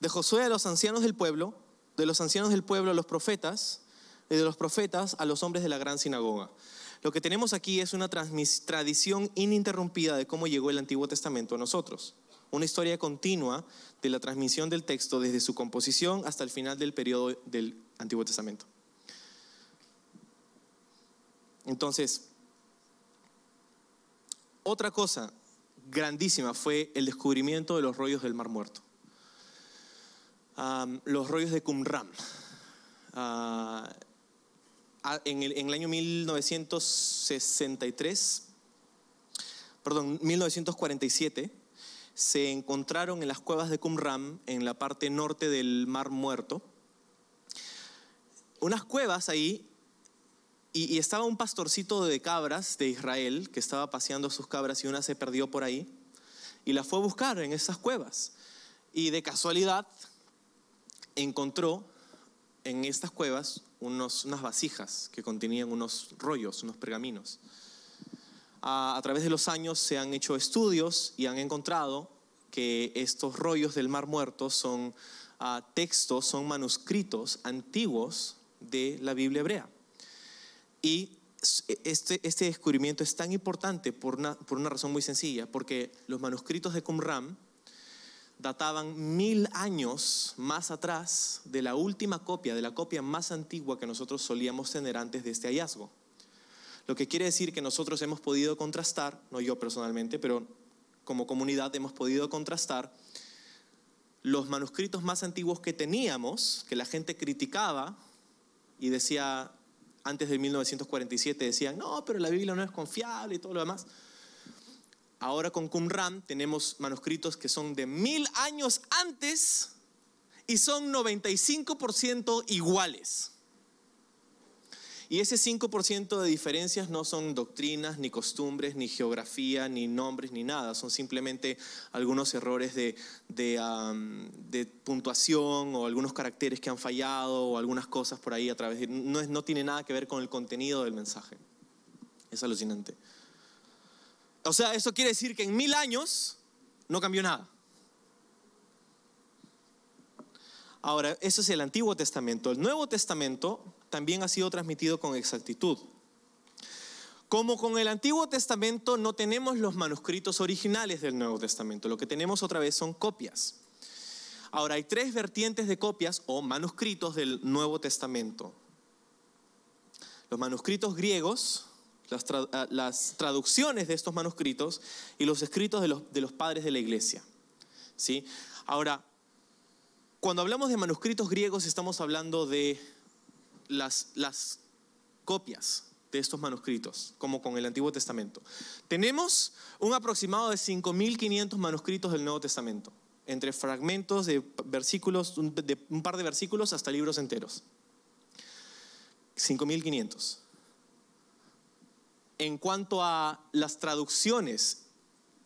de Josué a los ancianos del pueblo, de los ancianos del pueblo a los profetas, de los profetas a los hombres de la gran sinagoga. Lo que tenemos aquí es una tradición ininterrumpida de cómo llegó el Antiguo Testamento a nosotros. Una historia continua de la transmisión del texto desde su composición hasta el final del periodo del Antiguo Testamento. Entonces, otra cosa grandísima fue el descubrimiento de los rollos del Mar Muerto. los rollos de Qumran. Ah, en el, año 1963, perdón, 1947, se encontraron en las cuevas de Qumran, en la parte norte del Mar Muerto, unas cuevas ahí, y, y, estaba un pastorcito de cabras de Israel que estaba paseando sus cabras y una se perdió por ahí, y la fue a buscar en esas cuevas. Y de casualidad encontró en estas cuevas unas vasijas que contenían unos rollos, unos pergaminos. A, través de los años se han hecho estudios y han encontrado que estos rollos del Mar Muerto son ah, textos, son manuscritos antiguos de la Biblia hebrea. Y este, este descubrimiento es tan importante por una, por una razón muy sencilla, porque los manuscritos de Qumran databan mil años más atrás de la última copia, de la copia más antigua que nosotros solíamos tener antes de este hallazgo. Lo que quiere decir que nosotros hemos podido contrastar, no yo personalmente, pero como comunidad hemos podido contrastar los manuscritos más antiguos que teníamos, que la gente criticaba y decía, antes de 1947 decían, no, pero la Biblia no es confiable y todo lo demás. Ahora con Qumran tenemos manuscritos que son de mil años antes y son 95% iguales. Y ese 5% de diferencias no son doctrinas, ni costumbres, ni geografía, ni nombres, ni nada. Son simplemente algunos errores de, de, puntuación o algunos caracteres que han fallado o algunas cosas por ahí a través de... No, es, no tiene nada que ver con el contenido del mensaje. Es alucinante. O sea, eso quiere decir que en mil años no cambió nada. Ahora, eso es el Antiguo Testamento. El Nuevo Testamento también ha sido transmitido con exactitud. Como con el Antiguo Testamento no tenemos los manuscritos originales del Nuevo Testamento, lo que tenemos otra vez son copias. Ahora, hay tres vertientes de copias o manuscritos del Nuevo Testamento. Los manuscritos griegos, las, ah, traducciones de estos manuscritos y los escritos de los, padres de la iglesia. ¿Sí? Ahora, cuando hablamos de manuscritos griegos estamos hablando de las, las copias de estos manuscritos, como con el Antiguo Testamento. Tenemos un aproximado de 5.500 manuscritos del Nuevo Testamento entre fragmentos de versículos, de un par de versículos hasta libros enteros. 5.500. En cuanto a las traducciones,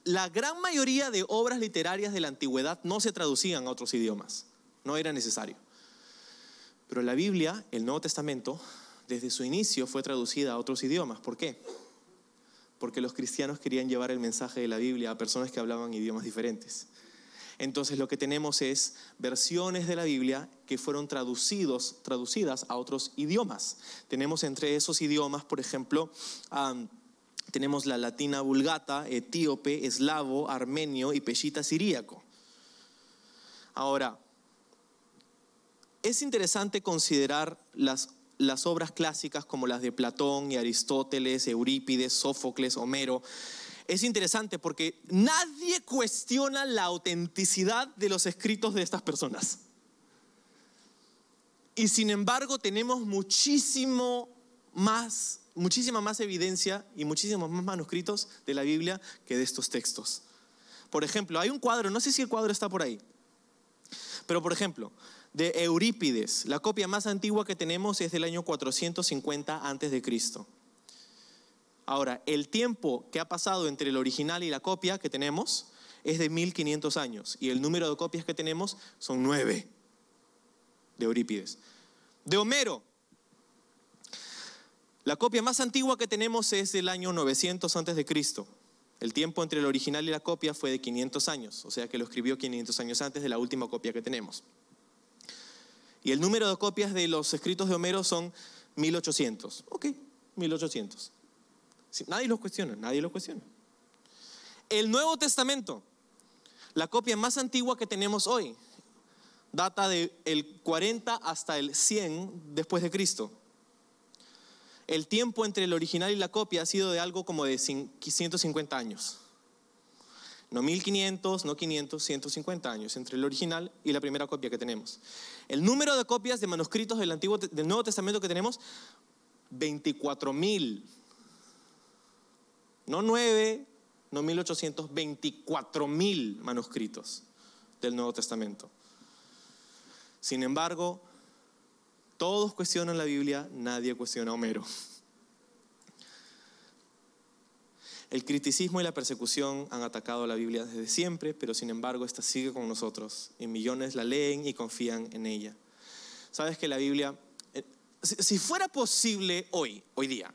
la gran mayoría de obras literarias de la antigüedad no se traducían a otros idiomas, no era necesario. Pero la Biblia, el Nuevo Testamento, desde su inicio fue traducida a otros idiomas. ¿Por qué? Porque los cristianos querían llevar el mensaje de la Biblia a personas que hablaban idiomas diferentes. Entonces lo que tenemos es versiones de la Biblia que fueron traducidos, traducidas a otros idiomas. Tenemos entre esos idiomas, por ejemplo, tenemos la latina vulgata, etíope, eslavo, armenio y peshita siríaco. Ahora, es interesante considerar las, las obras clásicas como las de Platón y Aristóteles, Eurípides, Sófocles, Homero, es interesante porque nadie cuestiona la autenticidad de los escritos de estas personas. Y sin embargo tenemos muchísimo más, muchísima más evidencia y muchísimos más manuscritos de la Biblia que de estos textos. Por ejemplo, hay un cuadro, no sé si el cuadro está por ahí, pero por ejemplo, de Eurípides, la copia más antigua que tenemos es del año 450 antes de Cristo. Ahora, el tiempo que ha pasado entre el original y la copia que tenemos es de 1500 años y el número de copias que tenemos son nueve de Eurípides. De Homero, la copia más antigua que tenemos es del año 900 antes de Cristo. El tiempo entre el original y la copia fue de 500 años, o sea que lo escribió 500 años antes de la última copia que tenemos. Y el número de copias de los escritos de Homero son 1800. Ok, 1800. Nadie los cuestiona, nadie los cuestiona. El Nuevo Testamento, la copia más antigua que tenemos hoy, data del 40 hasta el 100 después de Cristo. El tiempo entre el original y la copia ha sido de algo como de 150 años. No 1500, no 500, 150 años entre el original y la primera copia que tenemos. El número de copias de manuscritos del, Antiguo, del Nuevo Testamento que tenemos, 24.000 no nueve, no 1800, 24 mil manuscritos del Nuevo Testamento. Sin embargo, todos cuestionan la Biblia, nadie cuestiona a Homero. El criticismo y la persecución han atacado la Biblia desde siempre, pero sin embargo esta sigue con nosotros y millones la leen y confían en ella. Sabes que la Biblia, eh, si fuera posible hoy, hoy día,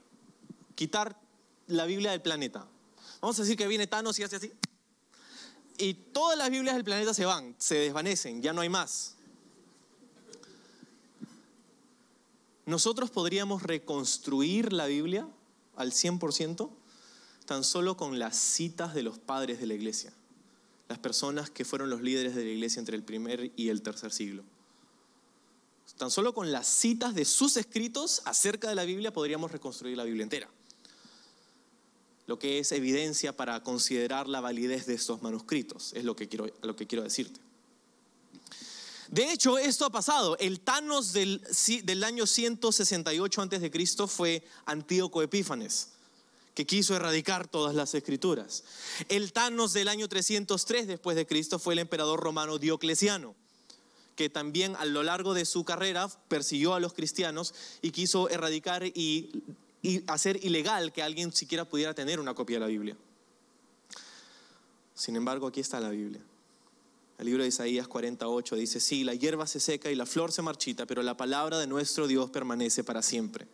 quitar la Biblia del planeta. Vamos a decir que viene Thanos y hace así. Y todas las Biblias del planeta se van, se desvanecen, ya no hay más. Nosotros podríamos reconstruir la Biblia al 100% tan solo con las citas de los padres de la iglesia, las personas que fueron los líderes de la iglesia entre el primer y el tercer siglo. Tan solo con las citas de sus escritos acerca de la Biblia podríamos reconstruir la Biblia entera lo que es evidencia para considerar la validez de estos manuscritos, es lo que quiero, lo que quiero decirte. De hecho, esto ha pasado. El Thanos del, del año 168 a.C. fue Antíoco Epífanes, que quiso erradicar todas las escrituras. El Thanos del año 303 después de Cristo fue el emperador romano Diocleciano, que también a lo largo de su carrera persiguió a los cristianos y quiso erradicar y hacer ilegal que alguien siquiera pudiera tener una copia de la Biblia. Sin embargo, aquí está la Biblia. El libro de Isaías 48 dice, sí, la hierba se seca y la flor se marchita, pero la palabra de nuestro Dios permanece para siempre.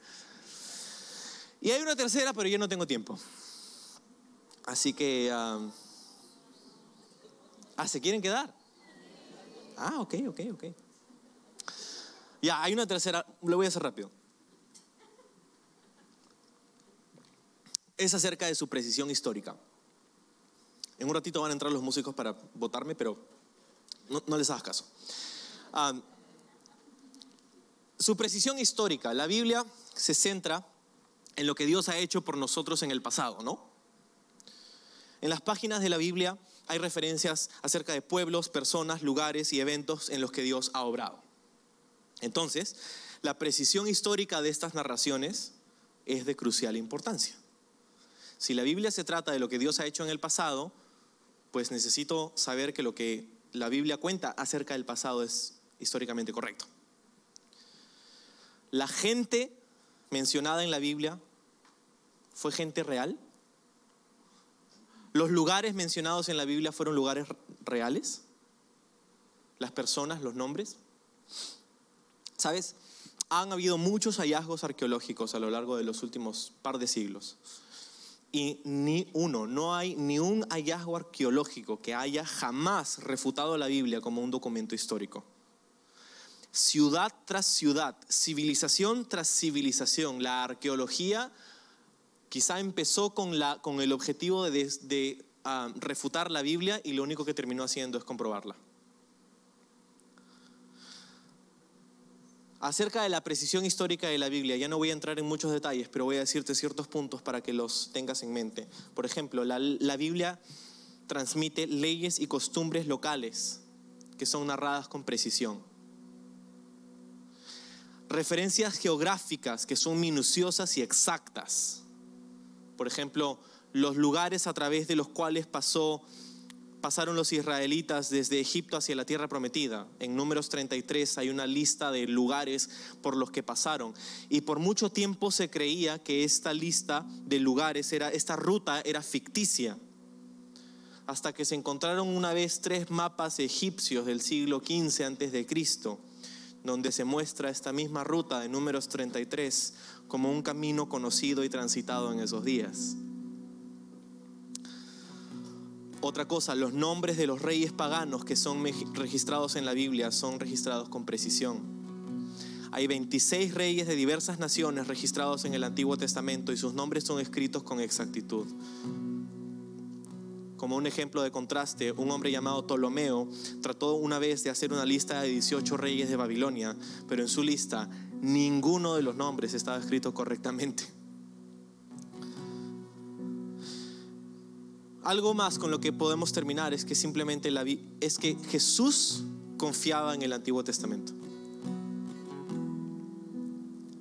Y hay una tercera, pero yo no tengo tiempo. Así que... ah, ¿se quieren quedar? Ah, ok, ok, ok. Ya, hay una tercera, lo voy a hacer rápido. Es acerca de su precisión histórica. En un ratito van a entrar los músicos para votarme, pero no, les hagas caso. Ah, su precisión histórica, la Biblia se centra en lo que Dios ha hecho por nosotros en el pasado, ¿no? En las páginas de la Biblia hay referencias acerca de pueblos, personas, lugares y eventos en los que Dios ha obrado. Entonces, la precisión histórica de estas narraciones es de crucial importancia. Si la Biblia se trata de lo que Dios ha hecho en el pasado, pues necesito saber que lo que la Biblia cuenta acerca del pasado es históricamente correcto. La gente mencionada en la Biblia fue gente real. Los lugares mencionados en la Biblia fueron lugares reales. Las personas, los nombres. ¿Sabes? Han habido muchos hallazgos arqueológicos a lo largo de los últimos par de siglos y ni uno, no hay ni un hallazgo arqueológico que haya jamás refutado la Biblia como un documento histórico. Ciudad tras ciudad, civilización tras civilización, la arqueología quizá empezó con, la, con el objetivo de, ah, refutar la Biblia y lo único que terminó haciendo es comprobarla. Acerca de la precisión histórica de la Biblia, ya no voy a entrar en muchos detalles, pero voy a decirte ciertos puntos para que los tengas en mente. Por ejemplo, la, la Biblia transmite leyes y costumbres locales que son narradas con precisión. Referencias geográficas que son minuciosas y exactas. Por ejemplo, los lugares a través de los cuales pasó pasaron los israelitas desde Egipto hacia la tierra prometida. En números 33 hay una lista de lugares por los que pasaron. Y por mucho tiempo se creía que esta lista de lugares, era, esta ruta era ficticia. Hasta que se encontraron una vez tres mapas egipcios del siglo XV antes de Cristo, donde se muestra esta misma ruta de números 33 como un camino conocido y transitado en esos días. Otra cosa, los nombres de los reyes paganos que son registrados en la Biblia son registrados con precisión. Hay 26 reyes de diversas naciones registrados en el Antiguo Testamento y sus nombres son escritos con exactitud. Como un ejemplo de contraste, un hombre llamado Ptolomeo trató una vez de hacer una lista de 18 reyes de Babilonia, pero en su lista ninguno de los nombres estaba escrito correctamente. Algo más con lo que podemos terminar es que simplemente la, es que Jesús confiaba en el Antiguo Testamento.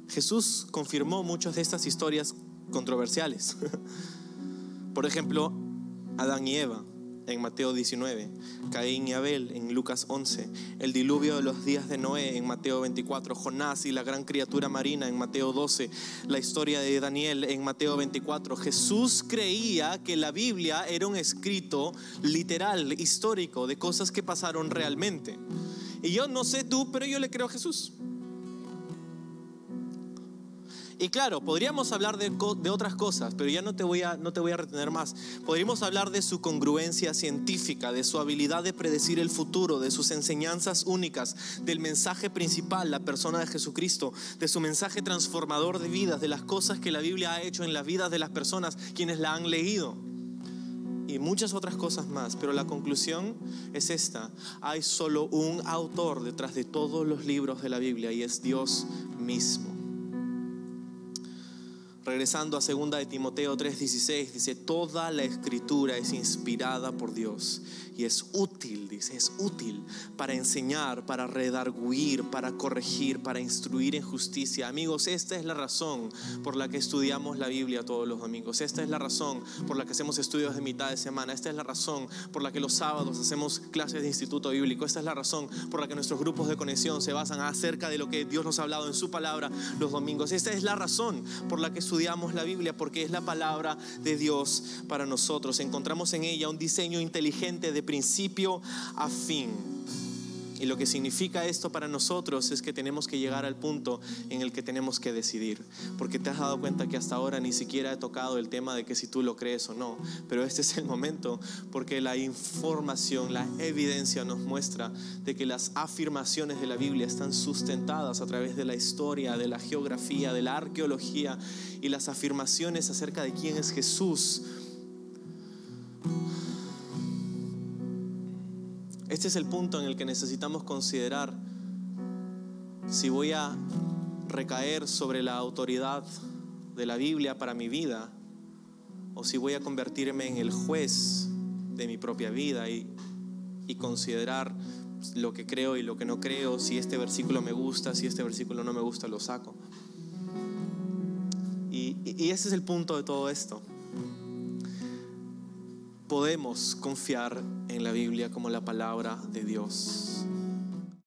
Jesús confirmó muchas de estas historias controversiales. Por ejemplo, Adán y Eva en Mateo 19, Caín y Abel en Lucas 11, el diluvio de los días de Noé en Mateo 24, Jonás y la gran criatura marina en Mateo 12, la historia de Daniel en Mateo 24. Jesús creía que la Biblia era un escrito literal, histórico, de cosas que pasaron realmente. Y yo no sé tú, pero yo le creo a Jesús. Y claro, podríamos hablar de, otras cosas, pero ya no te, voy a, no te voy a retener más. Podríamos hablar de su congruencia científica, de su habilidad de predecir el futuro, de sus enseñanzas únicas, del mensaje principal, la persona de Jesucristo, de su mensaje transformador de vidas, de las cosas que la Biblia ha hecho en las vidas de las personas quienes la han leído y muchas otras cosas más, pero la conclusión es esta. Hay solo un autor detrás de todos los libros de la Biblia y es Dios mismo. Regresando a 2 de Timoteo 3:16, dice, toda la escritura es inspirada por Dios y es útil, dice, es útil para enseñar, para redarguir, para corregir, para instruir en justicia. Amigos, esta es la razón por la que estudiamos la Biblia todos los domingos. Esta es la razón por la que hacemos estudios de mitad de semana. Esta es la razón por la que los sábados hacemos clases de instituto bíblico. Esta es la razón por la que nuestros grupos de conexión se basan acerca de lo que Dios nos ha hablado en su palabra los domingos. Esta es la razón por la que estudiamos estudiamos la Biblia porque es la palabra de Dios para nosotros. Encontramos en ella un diseño inteligente de principio a fin. Y lo que significa esto para nosotros es que tenemos que llegar al punto en el que tenemos que decidir. Porque te has dado cuenta que hasta ahora ni siquiera he tocado el tema de que si tú lo crees o no. Pero este es el momento porque la información, la evidencia nos muestra de que las afirmaciones de la Biblia están sustentadas a través de la historia, de la geografía, de la arqueología y las afirmaciones acerca de quién es Jesús Este es el punto en el que necesitamos considerar si voy a recaer sobre la autoridad de la Biblia para mi vida o si voy a convertirme en el juez de mi propia vida y, considerar lo que creo y lo que no creo, si este versículo me gusta, si este versículo no me gusta, lo saco. y ese es el punto de todo esto podemos confiar en la Biblia como la palabra de Dios.